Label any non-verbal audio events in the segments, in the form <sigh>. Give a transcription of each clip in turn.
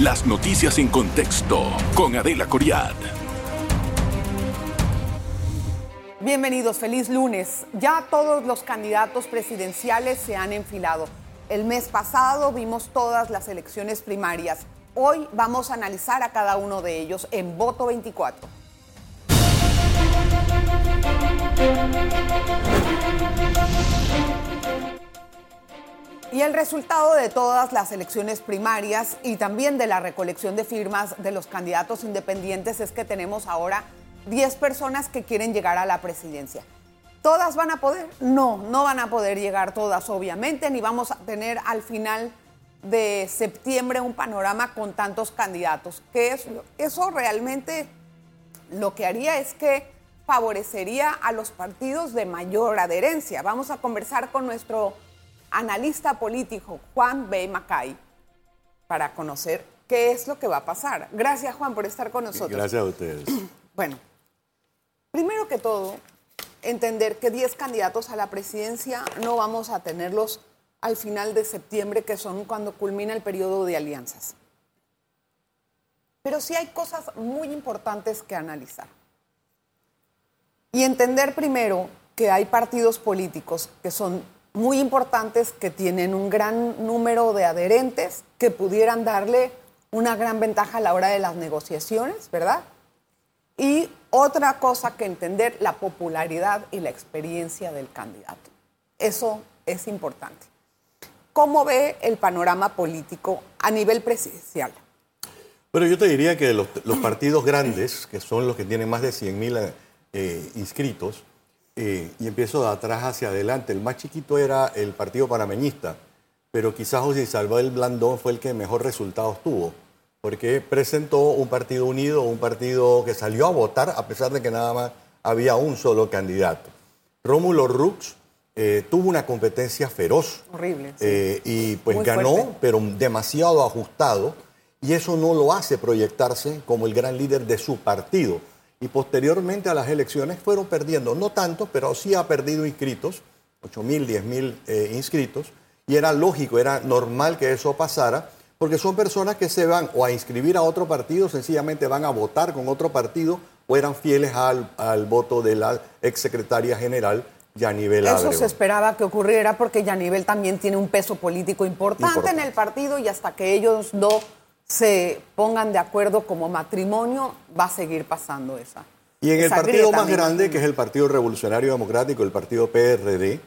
Las noticias en contexto con Adela Coriad. Bienvenidos, feliz lunes. Ya todos los candidatos presidenciales se han enfilado. El mes pasado vimos todas las elecciones primarias. Hoy vamos a analizar a cada uno de ellos en voto 24. Y el resultado de todas las elecciones primarias y también de la recolección de firmas de los candidatos independientes es que tenemos ahora 10 personas que quieren llegar a la presidencia. ¿Todas van a poder? No, no van a poder llegar todas, obviamente, ni vamos a tener al final de septiembre un panorama con tantos candidatos. Que es, eso realmente lo que haría es que favorecería a los partidos de mayor adherencia. Vamos a conversar con nuestro analista político, Juan B. Macay, para conocer qué es lo que va a pasar. Gracias, Juan, por estar con nosotros. Gracias a ustedes. <clears throat> Bueno, primero que todo, entender que 10 candidatos a la presidencia no vamos a tenerlos al final de septiembre, que son cuando culmina el periodo de alianzas. Pero sí hay cosas muy importantes que analizar. Y entender primero que hay partidos políticos que son muy importantes, que tienen un gran número de adherentes, que pudieran darle una gran ventaja a la hora de las negociaciones, ¿verdad? Y otra cosa que entender, la popularidad y la experiencia del candidato. Eso es importante. ¿Cómo ve el panorama político a nivel presidencial? Bueno, yo te diría que los, partidos grandes, que son los que tienen más de 100 mil eh, inscritos, eh, y empiezo de atrás hacia adelante, el más chiquito era el Partido Panameñista, pero quizás José Salvador Blandón fue el que mejor resultados tuvo, porque presentó un partido unido, un partido que salió a votar a pesar de que nada más había un solo candidato. Rómulo Rux eh, tuvo una competencia feroz. Horrible. Eh, y pues ganó, pero demasiado ajustado. Y eso no lo hace proyectarse como el gran líder de su partido. Y posteriormente a las elecciones fueron perdiendo, no tanto, pero sí ha perdido inscritos, 8 mil, 10 mil eh, inscritos. Y era lógico, era normal que eso pasara, porque son personas que se van o a inscribir a otro partido, sencillamente van a votar con otro partido o eran fieles al, al voto de la exsecretaria general Yanivel Eso se esperaba que ocurriera porque Yanivel también tiene un peso político importante, en el partido y hasta que ellos no se pongan de acuerdo como matrimonio, va a seguir pasando esa. Y en el partido más grande, que es el Partido Revolucionario Democrático, el partido PRD,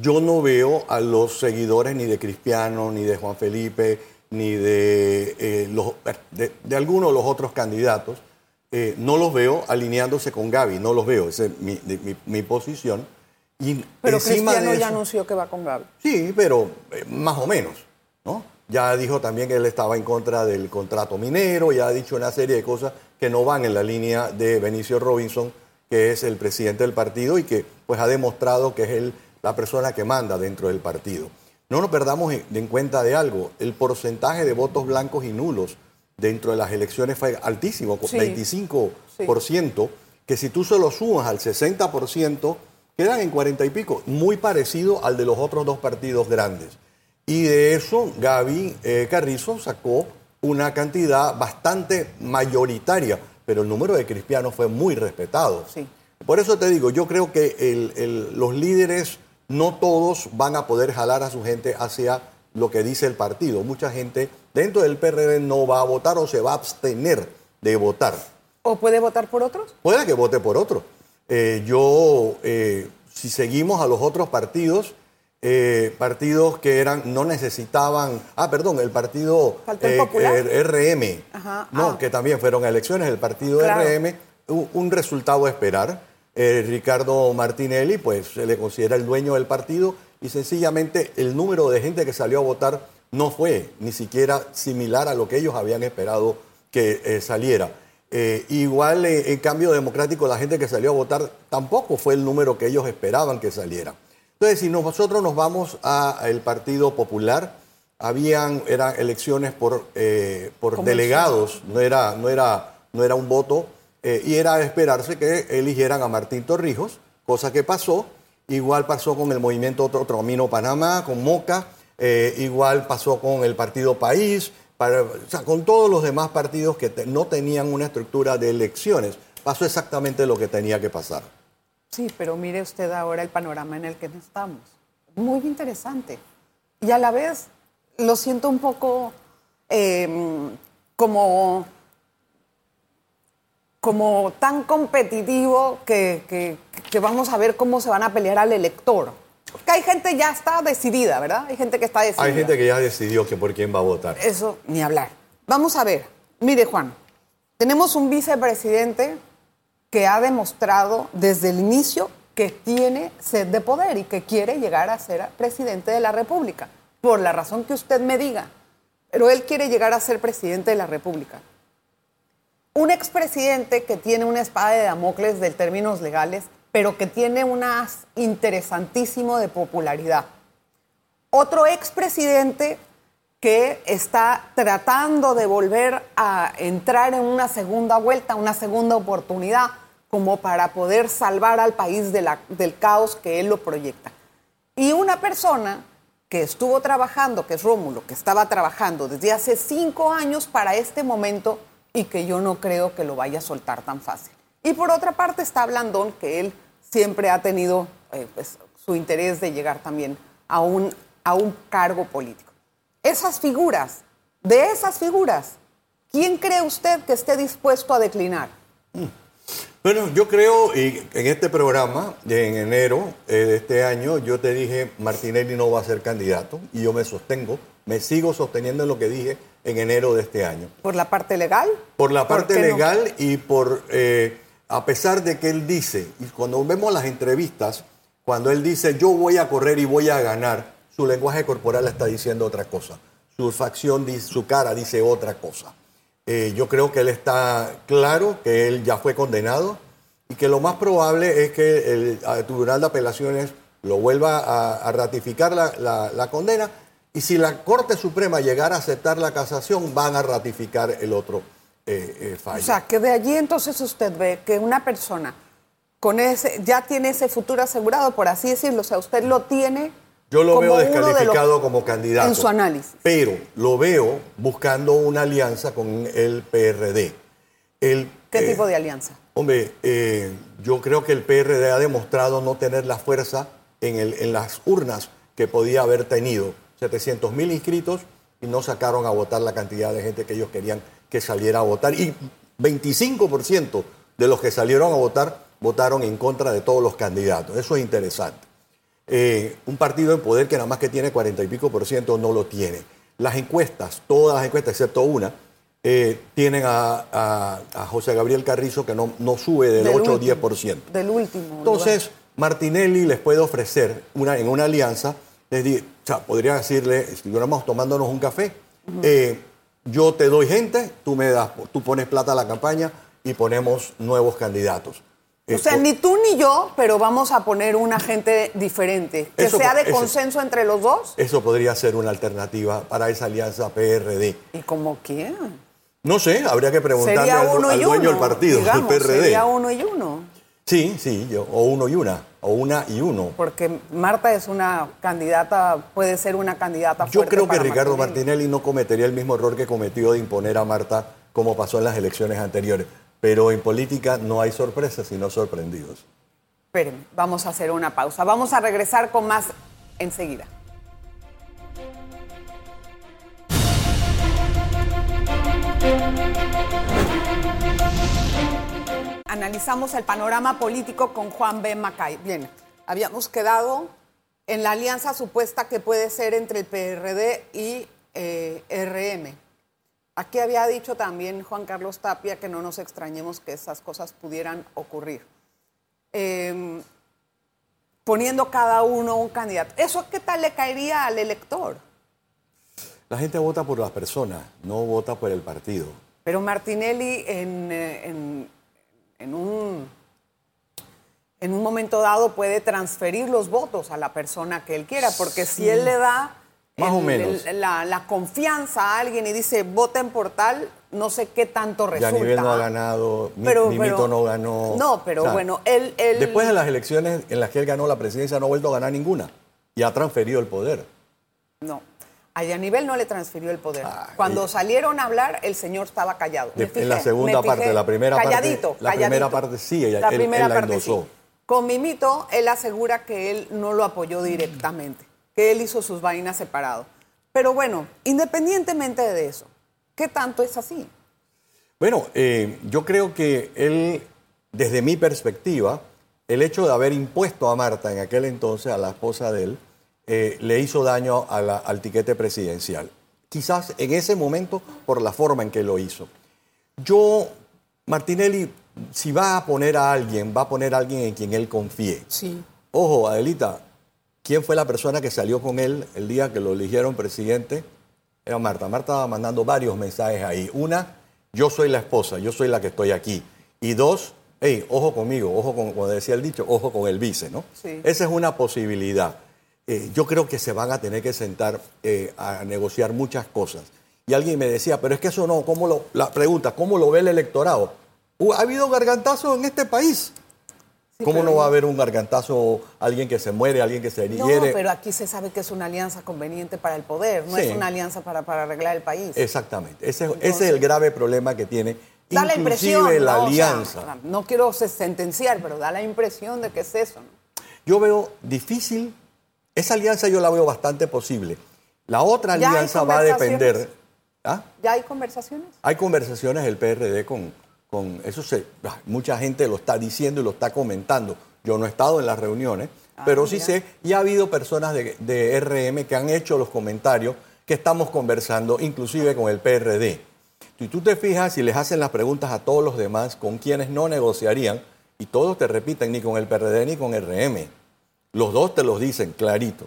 yo no veo a los seguidores ni de Cristiano, ni de Juan Felipe, ni de, eh, los, de, algunos de los otros candidatos. Eh, no los veo alineándose con Gaby, no los veo, esa es mi, mi posición pero Cristiano ya anunció que va con Gaby. Sí, pero eh, más o menos, ¿no? Ya dijo también que él estaba en contra del contrato minero, ya ha dicho una serie de cosas que no van en la línea de Benicio Robinson, que es el presidente del partido y que pues ha demostrado que es él la persona que manda dentro del partido. No nos perdamos en cuenta de algo, el porcentaje de votos blancos y nulos dentro de las elecciones fue altísimo, 25%, que si tú se lo sumas al 60%, quedan en cuarenta y pico, muy parecido al de los otros dos partidos grandes. Y de eso Gaby eh, Carrizo sacó una cantidad bastante mayoritaria, pero el número de cristianos fue muy respetado. Sí. Por eso te digo, yo creo que los líderes no todos van a poder jalar a su gente hacia lo que dice el partido. Mucha gente dentro del PRD no va a votar o se va a abstener de votar. ¿O puede votar por otros? Puede que vote por otros. Eh, yo, eh, si seguimos a los otros partidos, eh, partidos que eran, no necesitaban, ah, perdón, el partido RM, no, ah. que también fueron elecciones, el partido RM, un, resultado a esperar. Ricardo Martinelli, pues se le considera el dueño del partido y sencillamente el número de gente que salió a votar no fue ni siquiera similar a lo que ellos habían esperado que saliera. Eh, igual eh, en cambio democrático la gente que salió a votar tampoco fue el número que ellos esperaban que saliera. Entonces, si nosotros nos vamos al Partido Popular, habían, eran elecciones por, eh, por delegados, no era, no, era, no era un voto, y era esperarse que eligieran a Martín Torrijos, cosa que pasó. Igual pasó con el movimiento Otro, Camino Panamá, con Moca, igual pasó con el Partido País, con todos los demás partidos que no tenían una estructura de elecciones. Pasó exactamente lo que tenía que pasar. Sí, pero mire usted ahora el panorama en el que estamos. Muy interesante. Y a la vez lo siento un poco em, como, como tan competitivo que, que, vamos a ver cómo se van a pelear al elector. Porque hay gente ya está decidida, ¿verdad? Hay gente que está decidida. Hay gente que ya decidió que por quién va a votar. Eso, ni hablar. Vamos a ver. Mire, Juan, tenemos un vicepresidente que ha demostrado desde el inicio que tiene sed de poder y que quiere llegar a ser presidente de la República, por la razón que usted me diga. Pero él quiere llegar a ser presidente de la República. Un expresidente que tiene una espada de Damocles de términos legales, pero que tiene un as interesantísimo de popularidad. Otro expresidente que está tratando de volver a entrar en una segunda vuelta, una segunda oportunidad, como para poder salvar al país del caos que él lo proyecta. Y una persona que estuvo trabajando, que es Rómulo, que estaba trabajando desde hace cinco años para este momento y que yo no creo que lo vaya a soltar tan fácil. Y por otra parte está Blandón, que él siempre ha tenido eh, pues, su interés de llegar también a un, a un cargo político. Esas figuras, de esas figuras, ¿quién cree usted que esté dispuesto a declinar? Mm. Bueno, yo creo, y en este programa, en enero eh, de este año, yo te dije, Martinelli no va a ser candidato, y yo me sostengo, me sigo sosteniendo en lo que dije en enero de este año. ¿Por la parte legal? Por la parte legal y por, eh, a pesar de que él dice, y cuando vemos las entrevistas, cuando él dice, yo voy a correr y voy a ganar, su lenguaje corporal está diciendo otra cosa, su facción, su cara dice otra cosa. Eh, yo creo que él está claro que él ya fue condenado y que lo más probable es que el, Tribunal de Apelaciones lo vuelva a, ratificar la, condena y si la Corte Suprema llegara a aceptar la casación van a ratificar el otro eh, eh, fallo. O sea, que de allí entonces usted ve que una persona con ese ya tiene ese futuro asegurado, por así decirlo, o sea, usted lo tiene yo lo veo descalificado como candidato. En su análisis. Pero lo veo buscando una alianza con el PRD. El, ¿Qué eh, tipo de alianza? Hombre, eh, yo creo que el PRD ha demostrado no tener la fuerza en, el, en las urnas que podía haber tenido. 700 mil inscritos y no sacaron a votar la cantidad de gente que ellos querían que saliera a votar. Y 25% de los que salieron a votar votaron en contra de todos los candidatos. Eso es interesante. Eh, un partido en poder que nada más que tiene 40 y pico por ciento no lo tiene. Las encuestas, todas las encuestas excepto una, eh, tienen a, José Gabriel Carrizo que no, no sube del, 8 o 10 por ciento. Del último. Entonces, Martinelli les puede ofrecer una, en una alianza, les o sea, podría decirle, si estuviéramos tomándonos un café, eh, yo te doy gente, tú me das, tú pones plata a la campaña y ponemos nuevos candidatos. O sea, ni tú ni yo, pero vamos a poner una gente diferente, que sea de consenso entre los dos. Eso podría ser una alternativa para esa alianza PRD. ¿Y como quién? No sé, habría que preguntarle al, dueño del partido, del PRD. Sería uno y uno. Sí, sí, yo, o uno y una, o una y uno. Porque Marta es una candidata, puede ser una candidata Yo creo que Ricardo Martinelli no cometería el mismo error que cometió de imponer a Marta como pasó en las elecciones anteriores. Pero en política no hay sorpresas, sino sorprendidos. Espérenme, vamos a hacer una pausa. Vamos a regresar con más enseguida. Analizamos el panorama político con Juan B. Macay. Bien, habíamos quedado en la alianza supuesta que puede ser entre el PRD y eh, RM. Aquí había dicho también Juan Carlos Tapia que no nos extrañemos que esas cosas pudieran ocurrir. Em, poniendo cada uno un candidato. ¿Eso qué tal le caería al elector? La gente vota por las personas, no vota por el partido. Pero Martinelli en, eh, en, un, en un momento dado puede transferir los votos a la persona que él quiera, porque si él le da más o menos. la, confianza a alguien y dice, voten por tal, no sé qué tanto resulta. Nivel no ha ganado, pero, Mimito no ganó. No, pero bueno, él, Después de las elecciones en las que él ganó la presidencia, no ha vuelto a ganar ninguna. Y ha transferido el poder. No. A Yanivel no le transfirió el poder. Cuando salieron a hablar, el señor estaba callado. en la segunda parte, la primera calladito, parte. La primera parte sí, ella, la él, primera la parte sí. Con Mimito, él asegura que él no lo apoyó directamente, que él hizo sus vainas separado. Pero bueno, independientemente de eso, ¿qué tanto es así? Bueno, eh, yo creo que él, desde mi perspectiva, el hecho de haber impuesto a Marta en aquel entonces, a la esposa de él, eh, le hizo daño al tiquete presidencial. Quizás en ese momento por la forma en que lo hizo. Yo, Martinelli, si va a poner a alguien, va a poner a alguien en quien él confíe. Sí. Ojo, Adelita, ¿quién fue la persona que salió con él el día que lo eligieron presidente? Era Marta. Marta estaba mandando varios mensajes ahí. Una, yo soy la esposa, yo soy la que estoy aquí. Y dos, hey, ojo conmigo, ojo con, como decía el dicho, ojo con el vice, ¿no? Sí. Esa es una posibilidad. Eh, yo creo que se van a tener que sentar eh, a negociar muchas cosas. Y alguien me decía, pero es que eso no, ¿cómo lo, la pregunta, ¿cómo lo ve el electorado? Uh, ha habido gargantazos en este país. ¿Cómo no va a haber un gargantazo, alguien que se muere, alguien que se hiere? No, pero aquí se sabe que es una alianza conveniente para el poder, no es una alianza para, para, arreglar el país. Exactamente, ese, ese, es el grave problema que tiene. Da la impresión, la alianza. no quiero sentenciar, pero da la impresión de que es eso. Yo veo difícil esa alianza yo la veo bastante posible. La otra alianza va a depender. ¿Ah? ¿Ya hay conversaciones? Hay conversaciones del PRD con, con eso. Se, ah, mucha gente lo está diciendo y lo está comentando. Yo no he estado en las reuniones, ah, pero sí sé, y ha habido personas de, de, RM que han hecho los comentarios que estamos conversando, inclusive con el PRD. Si tú te fijas y les hacen las preguntas a todos los demás con quienes no negociarían, y todos te repiten, ni con el PRD ni con RM. Los dos te los dicen clarito.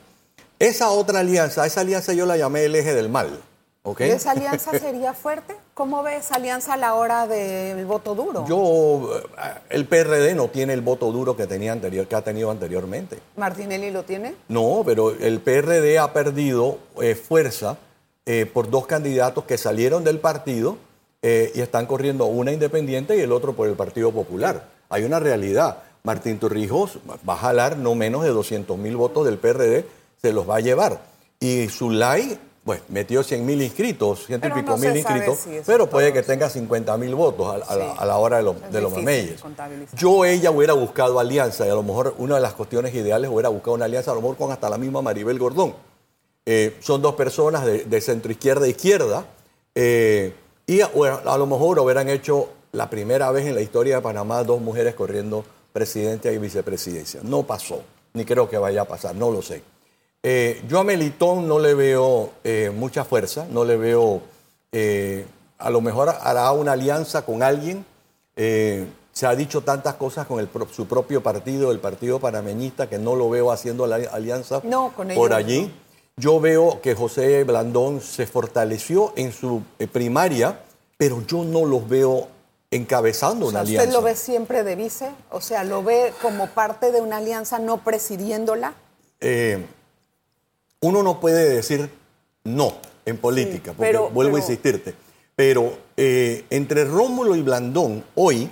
Esa otra alianza, esa alianza yo la llamé el eje del mal. ¿okay? esa alianza sería fuerte? ¿Cómo ve esa alianza a la hora del voto duro? Yo, eh, el PRD no tiene el voto duro que, tenía anterior, que ha tenido anteriormente. ¿Martinelli lo tiene? No, pero el PRD ha perdido eh, fuerza eh, por dos candidatos que salieron del partido y están corriendo una independiente y el otro por el Partido Popular. Hay una realidad. Martín Torrijos va a jalar no menos de 200 mil votos del PRD, se los va a llevar. Y Zulay, pues metió 100 mil inscritos, ciento y pico mil inscritos, pero puede que tenga 50 mil votos a, la hora de, los mameyes. Yo ella hubiera buscado alianza y a lo mejor una de las cuestiones ideales hubiera buscado una alianza a lo mejor con hasta la misma Maribel Gordón. Eh, son dos personas de, centro izquierda e izquierda eh, y a, a lo mejor hubieran hecho la primera vez en la historia de Panamá dos mujeres corriendo presidencia y vicepresidencia. No pasó, ni creo que vaya a pasar, no lo sé. Eh, yo a Melitón no le veo eh, mucha fuerza, no le veo, eh, a lo mejor hará una alianza con alguien. se ha dicho tantas cosas con su propio partido, el Partido Panameñista, que no lo veo haciendo la alianza por allí. Yo veo que José Blandón se fortaleció en su primaria, pero yo no los veo encabezando una alianza. ¿Usted lo ve siempre de vice? O sea, ¿lo ve como parte de una alianza no presidiéndola? Eh, uno no puede decir no en política, porque vuelvo a insistirte. Pero eh, entre Rómulo y Blandón, hoy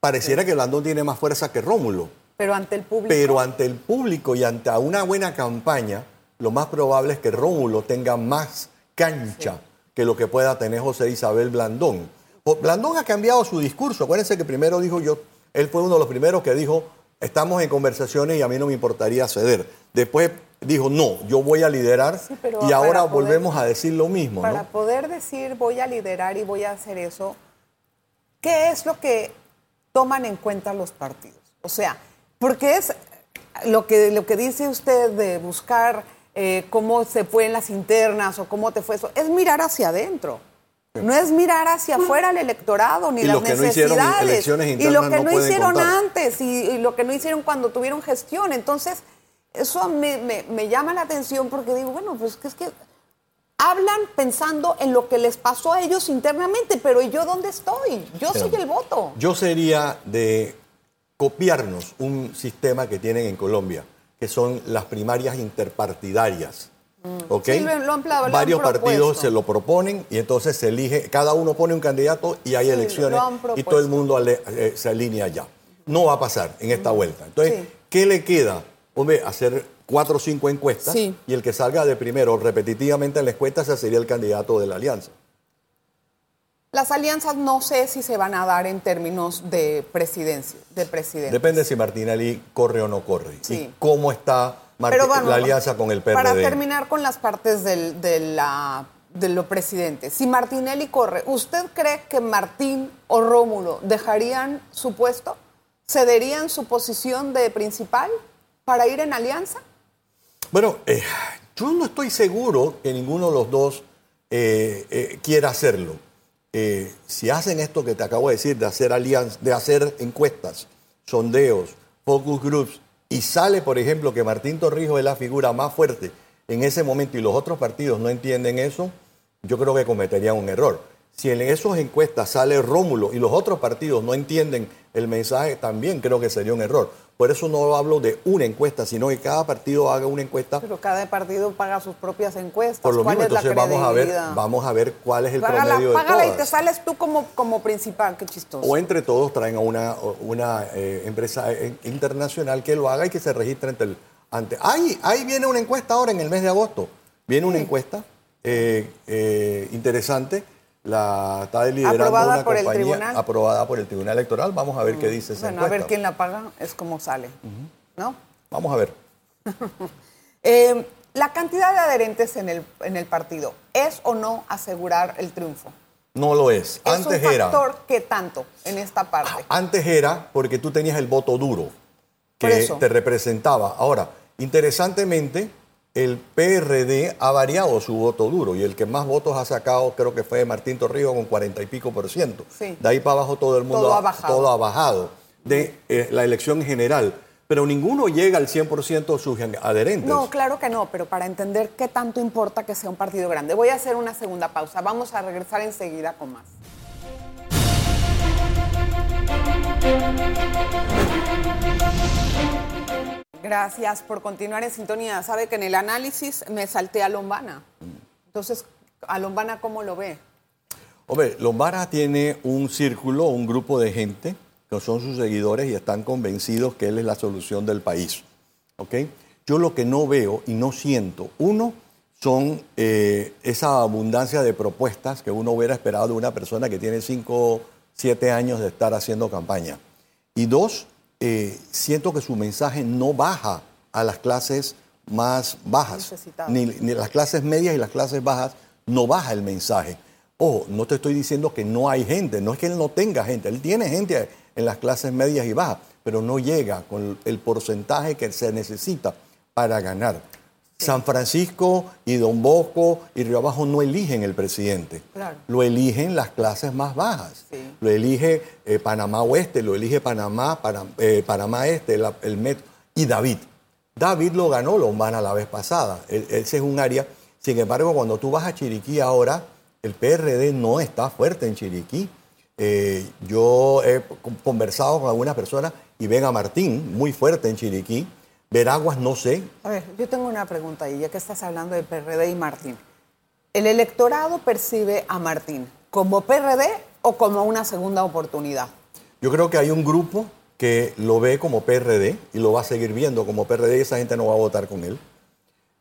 pareciera que Blandón tiene más fuerza que Rómulo. Pero ante el público. Pero ante el público y ante una buena campaña, lo más probable es que Rómulo tenga más cancha que lo que pueda tener José Isabel Blandón. Blandón ha cambiado su discurso. Acuérdense que primero dijo yo, él fue uno de los primeros que dijo, estamos en conversaciones y a mí no me importaría ceder. Después dijo, no, yo voy a liderar y ahora volvemos a decir lo mismo. Para poder decir voy a liderar y voy a hacer eso, ¿qué es lo que toman en cuenta los partidos? O sea, porque es lo que, lo que dice usted de buscar eh, cómo se fue en las internas o cómo te fue eso, es mirar hacia adentro. No es mirar hacia afuera el electorado ni las necesidades. y lo que no, hicieron antes y, lo que no hicieron cuando tuvieron gestión. Entonces, eso me, llama la atención porque digo, bueno, pues es que hablan pensando en lo que les pasó a ellos internamente, pero ¿y yo dónde estoy? Yo soy el voto. Yo sería de copiarnos un sistema que tienen en Colombia, que son las primarias interpartidarias. Mm. Varios partidos se lo proponen y entonces se elige, cada uno pone un candidato y hay elecciones y todo el mundo se alinea ya. No va a pasar en esta vuelta. Entonces, ¿qué le queda? Hombre, hacer cuatro o cinco encuestas y el que salga de primero repetitivamente en la encuesta ese sería el candidato de la alianza. Las alianzas no sé si se van a dar en términos de presidencia, de. Depende si Martinelli corre o no corre y cómo está la alianza con el PRD. Para terminar con las partes de, la, de lo presidente, si Martinelli corre, ¿usted cree que Martín o Rómulo dejarían su puesto? ¿Cederían su posición de principal para ir en alianza? Bueno, eh, yo no estoy seguro que ninguno de los dos eh, eh, quiera hacerlo. si hacen esto que te acabo de decir, de hacer alianzas, de hacer encuestas, sondeos, focus groups, y sale, por ejemplo, que Martín Torrijos es la figura más fuerte en ese momento y los otros partidos no entienden eso, yo creo que cometerían un error. Si en esas encuestas sale Rómulo y los otros partidos no entienden el mensaje, también creo que sería un error. Por eso no hablo de una encuesta, sino que cada partido haga una encuesta. Pero cada partido paga sus propias encuestas. Por lo mismo, entonces vamos a ver, vamos a ver cuál es el promedio de Págala y te sales tú como, como principal, qué chistoso. O entre todos traen a una, una eh, empresa eh, internacional que lo haga y que se registre ante el... Ante, ahí, ahí viene una encuesta ahora en el mes de agosto. Viene una encuesta eh, interesante la está liderando aprobada una por compañía el tribunal. aprobada por el Tribunal Electoral. Vamos a ver qué dice esa Bueno, a ver quién la paga, es como sale, ¿no? Vamos a ver. <laughs> Eh, la cantidad de adherentes en el, en el partido, ¿es o no asegurar el triunfo? No lo es. ¿Es Antes un factor que tanto en esta parte? Antes era porque tú tenías el voto duro que te representaba. Ahora, interesantemente, el PRD ha variado su voto duro y el que más votos ha sacado creo que fue Martín Torrijos con cuarenta y pico por ciento. De ahí para abajo todo el mundo ha, bajado. Todo ha bajado de eh, la elección general. Pero ninguno llega al 100% de sus adherentes. No, claro que no, pero para entender qué tanto importa que sea un partido grande. Voy a hacer una segunda pausa. Vamos a regresar enseguida con más. Gracias por continuar en sintonía. Sabe que en el análisis me salté a Lombana. Entonces, ¿a Lombana cómo lo ve? Hombre, Lombana tiene un círculo, un grupo de gente que son sus seguidores y están convencidos que él es la solución del país. ¿Ok? Yo lo que no veo y no siento, uno, son eh, esa abundancia de propuestas que uno hubiera esperado de una persona que tiene cinco, siete años de estar haciendo campaña. Y dos, eh, siento que su mensaje no baja a las clases más bajas, ni, ni, las clases medias y las clases bajas, no baja el mensaje. Ojo, no te estoy diciendo que no hay gente, no es que él no tenga gente, él tiene gente en las clases medias y bajas, pero no llega con el porcentaje que se necesita para ganar. San Francisco y Don Bosco y Río Abajo no eligen el presidente. Lo eligen las clases más bajas. Lo elige eh, Panamá Oeste, lo elige Panamá, eh, Panamá Este, el, Metro y David. David lo ganó Lombana la vez pasada. ese es un área. Sin embargo, cuando tú vas a Chiriquí ahora, el PRD no está fuerte en Chiriquí. Eh, yo he conversado con algunas personas y ven a Martín muy fuerte en Chiriquí Veraguas no sé. A ver, yo tengo una pregunta ahí, ya que estás hablando de PRD y Martín. ¿El electorado percibe a Martín como PRD o como una segunda oportunidad? Yo creo que hay un grupo que lo ve como PRD y lo va a seguir viendo como PRD y esa gente no va a votar con él.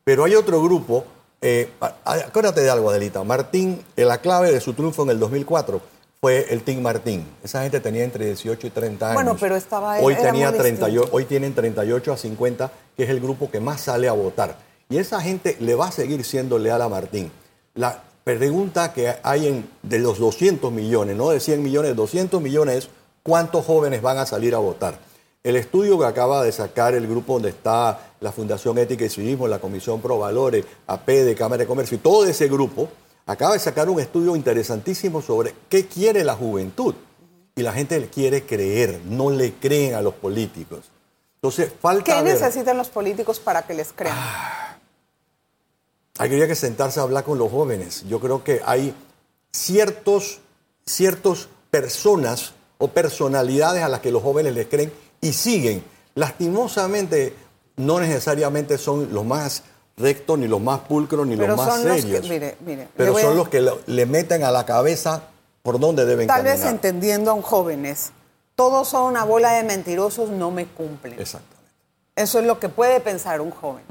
Pero hay otro grupo, eh, acuérdate de algo, Adelita. Martín, la clave de su triunfo en el 2004 fue el Team Martín. Esa gente tenía entre 18 y 30 años. Bueno, pero estaba hoy tenía 38, Hoy tienen 38 a 50, que es el grupo que más sale a votar. Y esa gente le va a seguir siendo leal a Martín. La pregunta que hay en, de los 200 millones, no de 100 millones, 200 millones es cuántos jóvenes van a salir a votar. El estudio que acaba de sacar el grupo donde está la Fundación Ética y Civismo, la Comisión Pro Valores, AP de Cámara de Comercio y todo ese grupo, acaba de sacar un estudio interesantísimo sobre qué quiere la juventud. Y la gente le quiere creer, no le creen a los políticos. Entonces, falta. ¿Qué necesitan los políticos para que les crean? Ah, habría que sentarse a hablar con los jóvenes. Yo creo que hay ciertos, ciertos personas o personalidades a las que los jóvenes les creen y siguen. Lastimosamente, no necesariamente son los más rectos, ni los más pulcros, ni los más serios. pero son los que le meten a la cabeza por dónde deben Tal vez entendiendo a un jóvenes, todos son una bola de mentirosos, no me cumplen. Exactamente. Eso es lo que puede pensar un joven.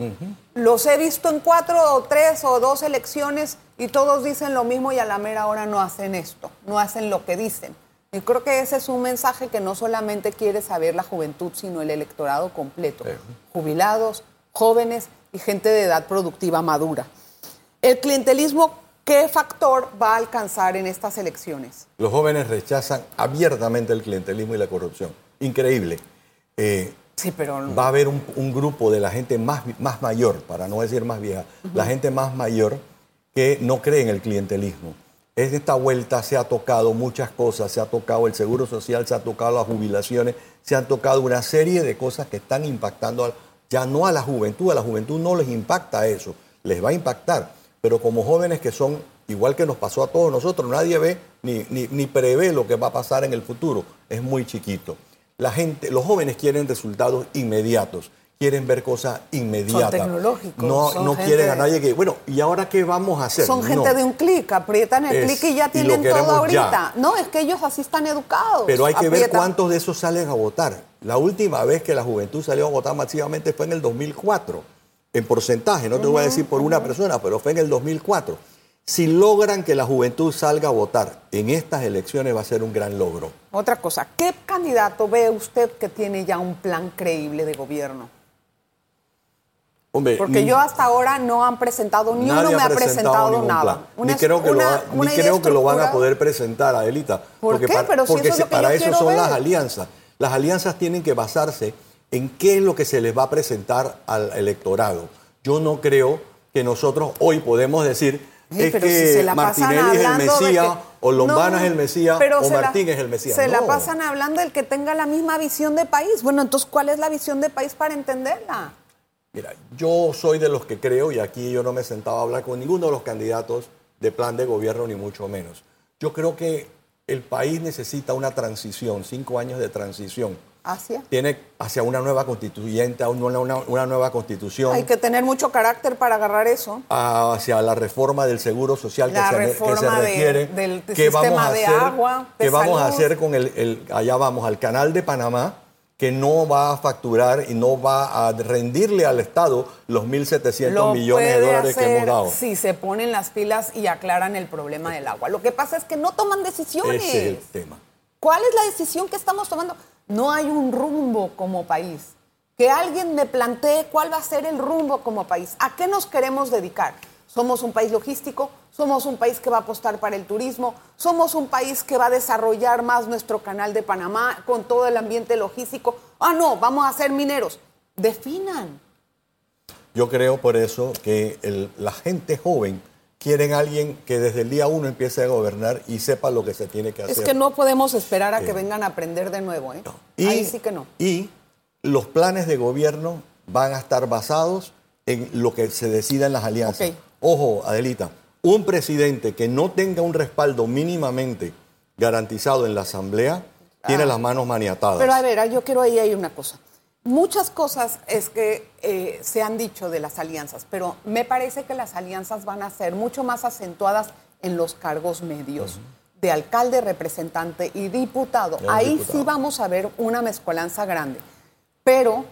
Los he visto en cuatro o tres o dos elecciones y todos dicen lo mismo y a la mera hora no hacen esto, no hacen lo que dicen. Y creo que ese es un mensaje que no solamente quiere saber la juventud, sino el electorado completo. Jubilados, jóvenes y gente de edad productiva madura. El clientelismo, ¿qué factor va a alcanzar en estas elecciones? Los jóvenes rechazan abiertamente el clientelismo y la corrupción. Increíble. Eh, sí, pero... Va a haber un, grupo de la gente más, más mayor, para no decir más vieja, la gente más mayor que no cree en el clientelismo en esta vuelta se ha tocado muchas cosas, se ha tocado el seguro social, se ha tocado las jubilaciones, se han tocado una serie de cosas que están impactando ya no a la juventud, a la juventud no les impacta eso, les va a impactar, pero como jóvenes que son, igual que nos pasó a todos nosotros, nadie ve ni, ni, prevé lo que va a pasar en el futuro, es muy chiquito. La gente, los jóvenes quieren resultados inmediatos quieren ver cosas inmediatas. Son tecnológicos. No, no quieren a nadie que, bueno, ¿y ahora qué vamos a hacer? Son gente de un clic, aprietan el clic y ya tienen todo ahorita. No, es que ellos así están educados. Pero hay que ver cuántos de esos salen a votar. La última vez que la juventud salió a votar masivamente fue en el 2004, en porcentaje, no te voy a decir por una persona, pero fue en el 2004. Si logran que la juventud salga a votar en estas elecciones va a ser un gran logro. Otra cosa, ¿qué candidato ve usted que tiene ya un plan creíble de gobierno? Porque yo hasta ahora no han presentado, ni uno me ha presentado, nada. ni creo que, lo, ni creo que lo van a poder presentar, Adelita. ¿Por porque qué? Para, Pero porque eso para eso son las alianzas. Las alianzas tienen que basarse en qué es lo que se les va a presentar al electorado. Yo no creo que nosotros hoy podemos decir es que Martinelli es el Mesías, o Lombana es el Mesías, o Martín es el Mesías. Se la pasan hablando del que tenga la misma visión de país. Bueno, entonces, ¿cuál es la visión de país para entenderla? Mira, yo soy de los que creo, y aquí yo no me sentaba a hablar con ninguno de los candidatos de plan de gobierno, ni mucho menos. Yo creo que el país necesita una transición, cinco años de transición. ¿Hacia? Tiene hacia una nueva constituyente, una, una, nueva constitución. Hay que tener mucho carácter para agarrar eso. Hacia la reforma del seguro social que, se, que se, requiere. del, ¿Qué vamos a hacer, agua, ¿Qué vamos a hacer con el, allá vamos, al canal de Panamá? Que no va a facturar y no va a rendirle al Estado los 1.700 millones de dólares que hemos dado. Si se ponen las pilas y aclaran el problema del agua. Lo que pasa es que no toman decisiones. Ese es el tema. ¿Cuál es la decisión que estamos tomando? No hay un rumbo como país. Que alguien me plantee cuál va a ser el rumbo como país. ¿A qué nos queremos dedicar? ¿Somos un país logístico? somos un país que va a apostar para el turismo, somos un país que va a desarrollar más nuestro canal de Panamá con todo el ambiente logístico. Ah, no, vamos a ser mineros. Definan. Yo creo por eso que la gente joven quiere a alguien que desde el día uno empiece a gobernar y sepa lo que se tiene que hacer. Es que no podemos esperar a que vengan a aprender de nuevo. ¿eh? Ahí sí que no. Y los planes de gobierno van a estar basados en lo que se decida en las alianzas. Ojo, Adelita, un presidente que no tenga un respaldo mínimamente garantizado en la Asamblea tiene ah. las manos maniatadas. Pero a ver, yo quiero ahí hay una cosa. Muchas cosas es que eh, se han dicho de las alianzas, pero me parece que las alianzas van a ser mucho más acentuadas en los cargos medios. de alcalde, representante y diputado. Ahí sí vamos a ver una mezcolanza grande. Pero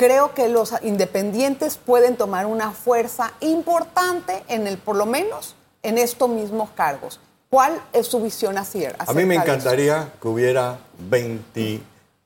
creo que los independientes pueden tomar una fuerza importante en el, por lo menos, en estos mismos cargos. ¿Cuál es su visión así? A mí me encantaría que hubiera 20,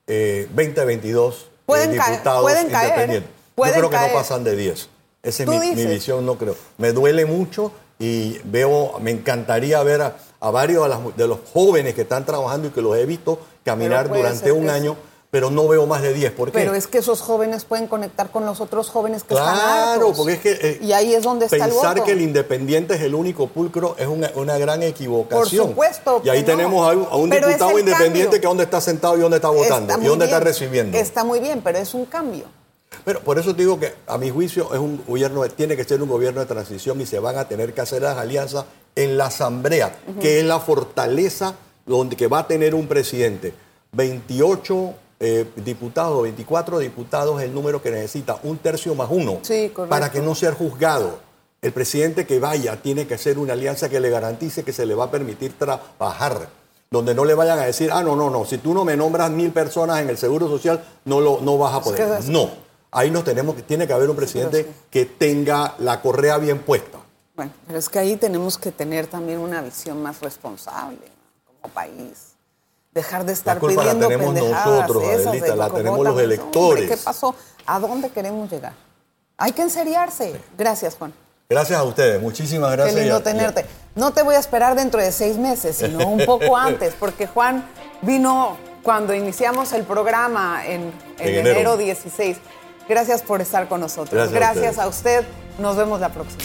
eh, 20 22 eh, diputados independientes. Yo creo que no pasan de 10. Esa es mi, visión, no creo. Me duele mucho y veo, me encantaría ver a, varios de, los jóvenes que están trabajando y que los he visto caminar durante un año pero no veo más de 10. ¿Por qué? Pero es que esos jóvenes pueden conectar con los otros jóvenes que están Claro, porque es que... Eh, y ahí es donde está el voto. Pensar que el independiente es el único pulcro es una, gran equivocación. Por supuesto. Y ahí tenemos a un, diputado independiente que dónde está sentado y dónde está votando y dónde está recibiendo. Está muy bien, pero es un cambio. Pero por eso digo que a mi juicio es un gobierno, tiene que ser un gobierno de transición y se van a tener que hacer las alianzas en la asamblea, que es la fortaleza donde que va a tener un presidente. 28 eh, diputados, 24 diputados es el número que necesita, un tercio más uno, para que no sea juzgado. El presidente que vaya tiene que hacer una alianza que le garantice que se le va a permitir trabajar, donde no le vayan a decir, ah, no, no, no, si tú no me nombras mil personas en el Seguro Social, no, lo, no vas a poder. no. ahí nos tenemos que, tiene que haber un presidente que tenga la correa bien puesta. Bueno, pero es que ahí tenemos que tener también una visión más responsable como país. Dejar de estar la pidiendo la tenemos nosotros, Adelita, la tenemos los electores. ¿Qué pasó? ¿A dónde queremos llegar? Hay que enseriarse. Gracias, Juan. Gracias a ustedes, muchísimas gracias. Qué lindo tenerte. No te voy a esperar dentro de seis meses, sino un <laughs> poco antes, porque Juan vino cuando iniciamos el programa en, enero. 16. Gracias por estar con nosotros. Gracias, a, usted. Nos vemos la próxima.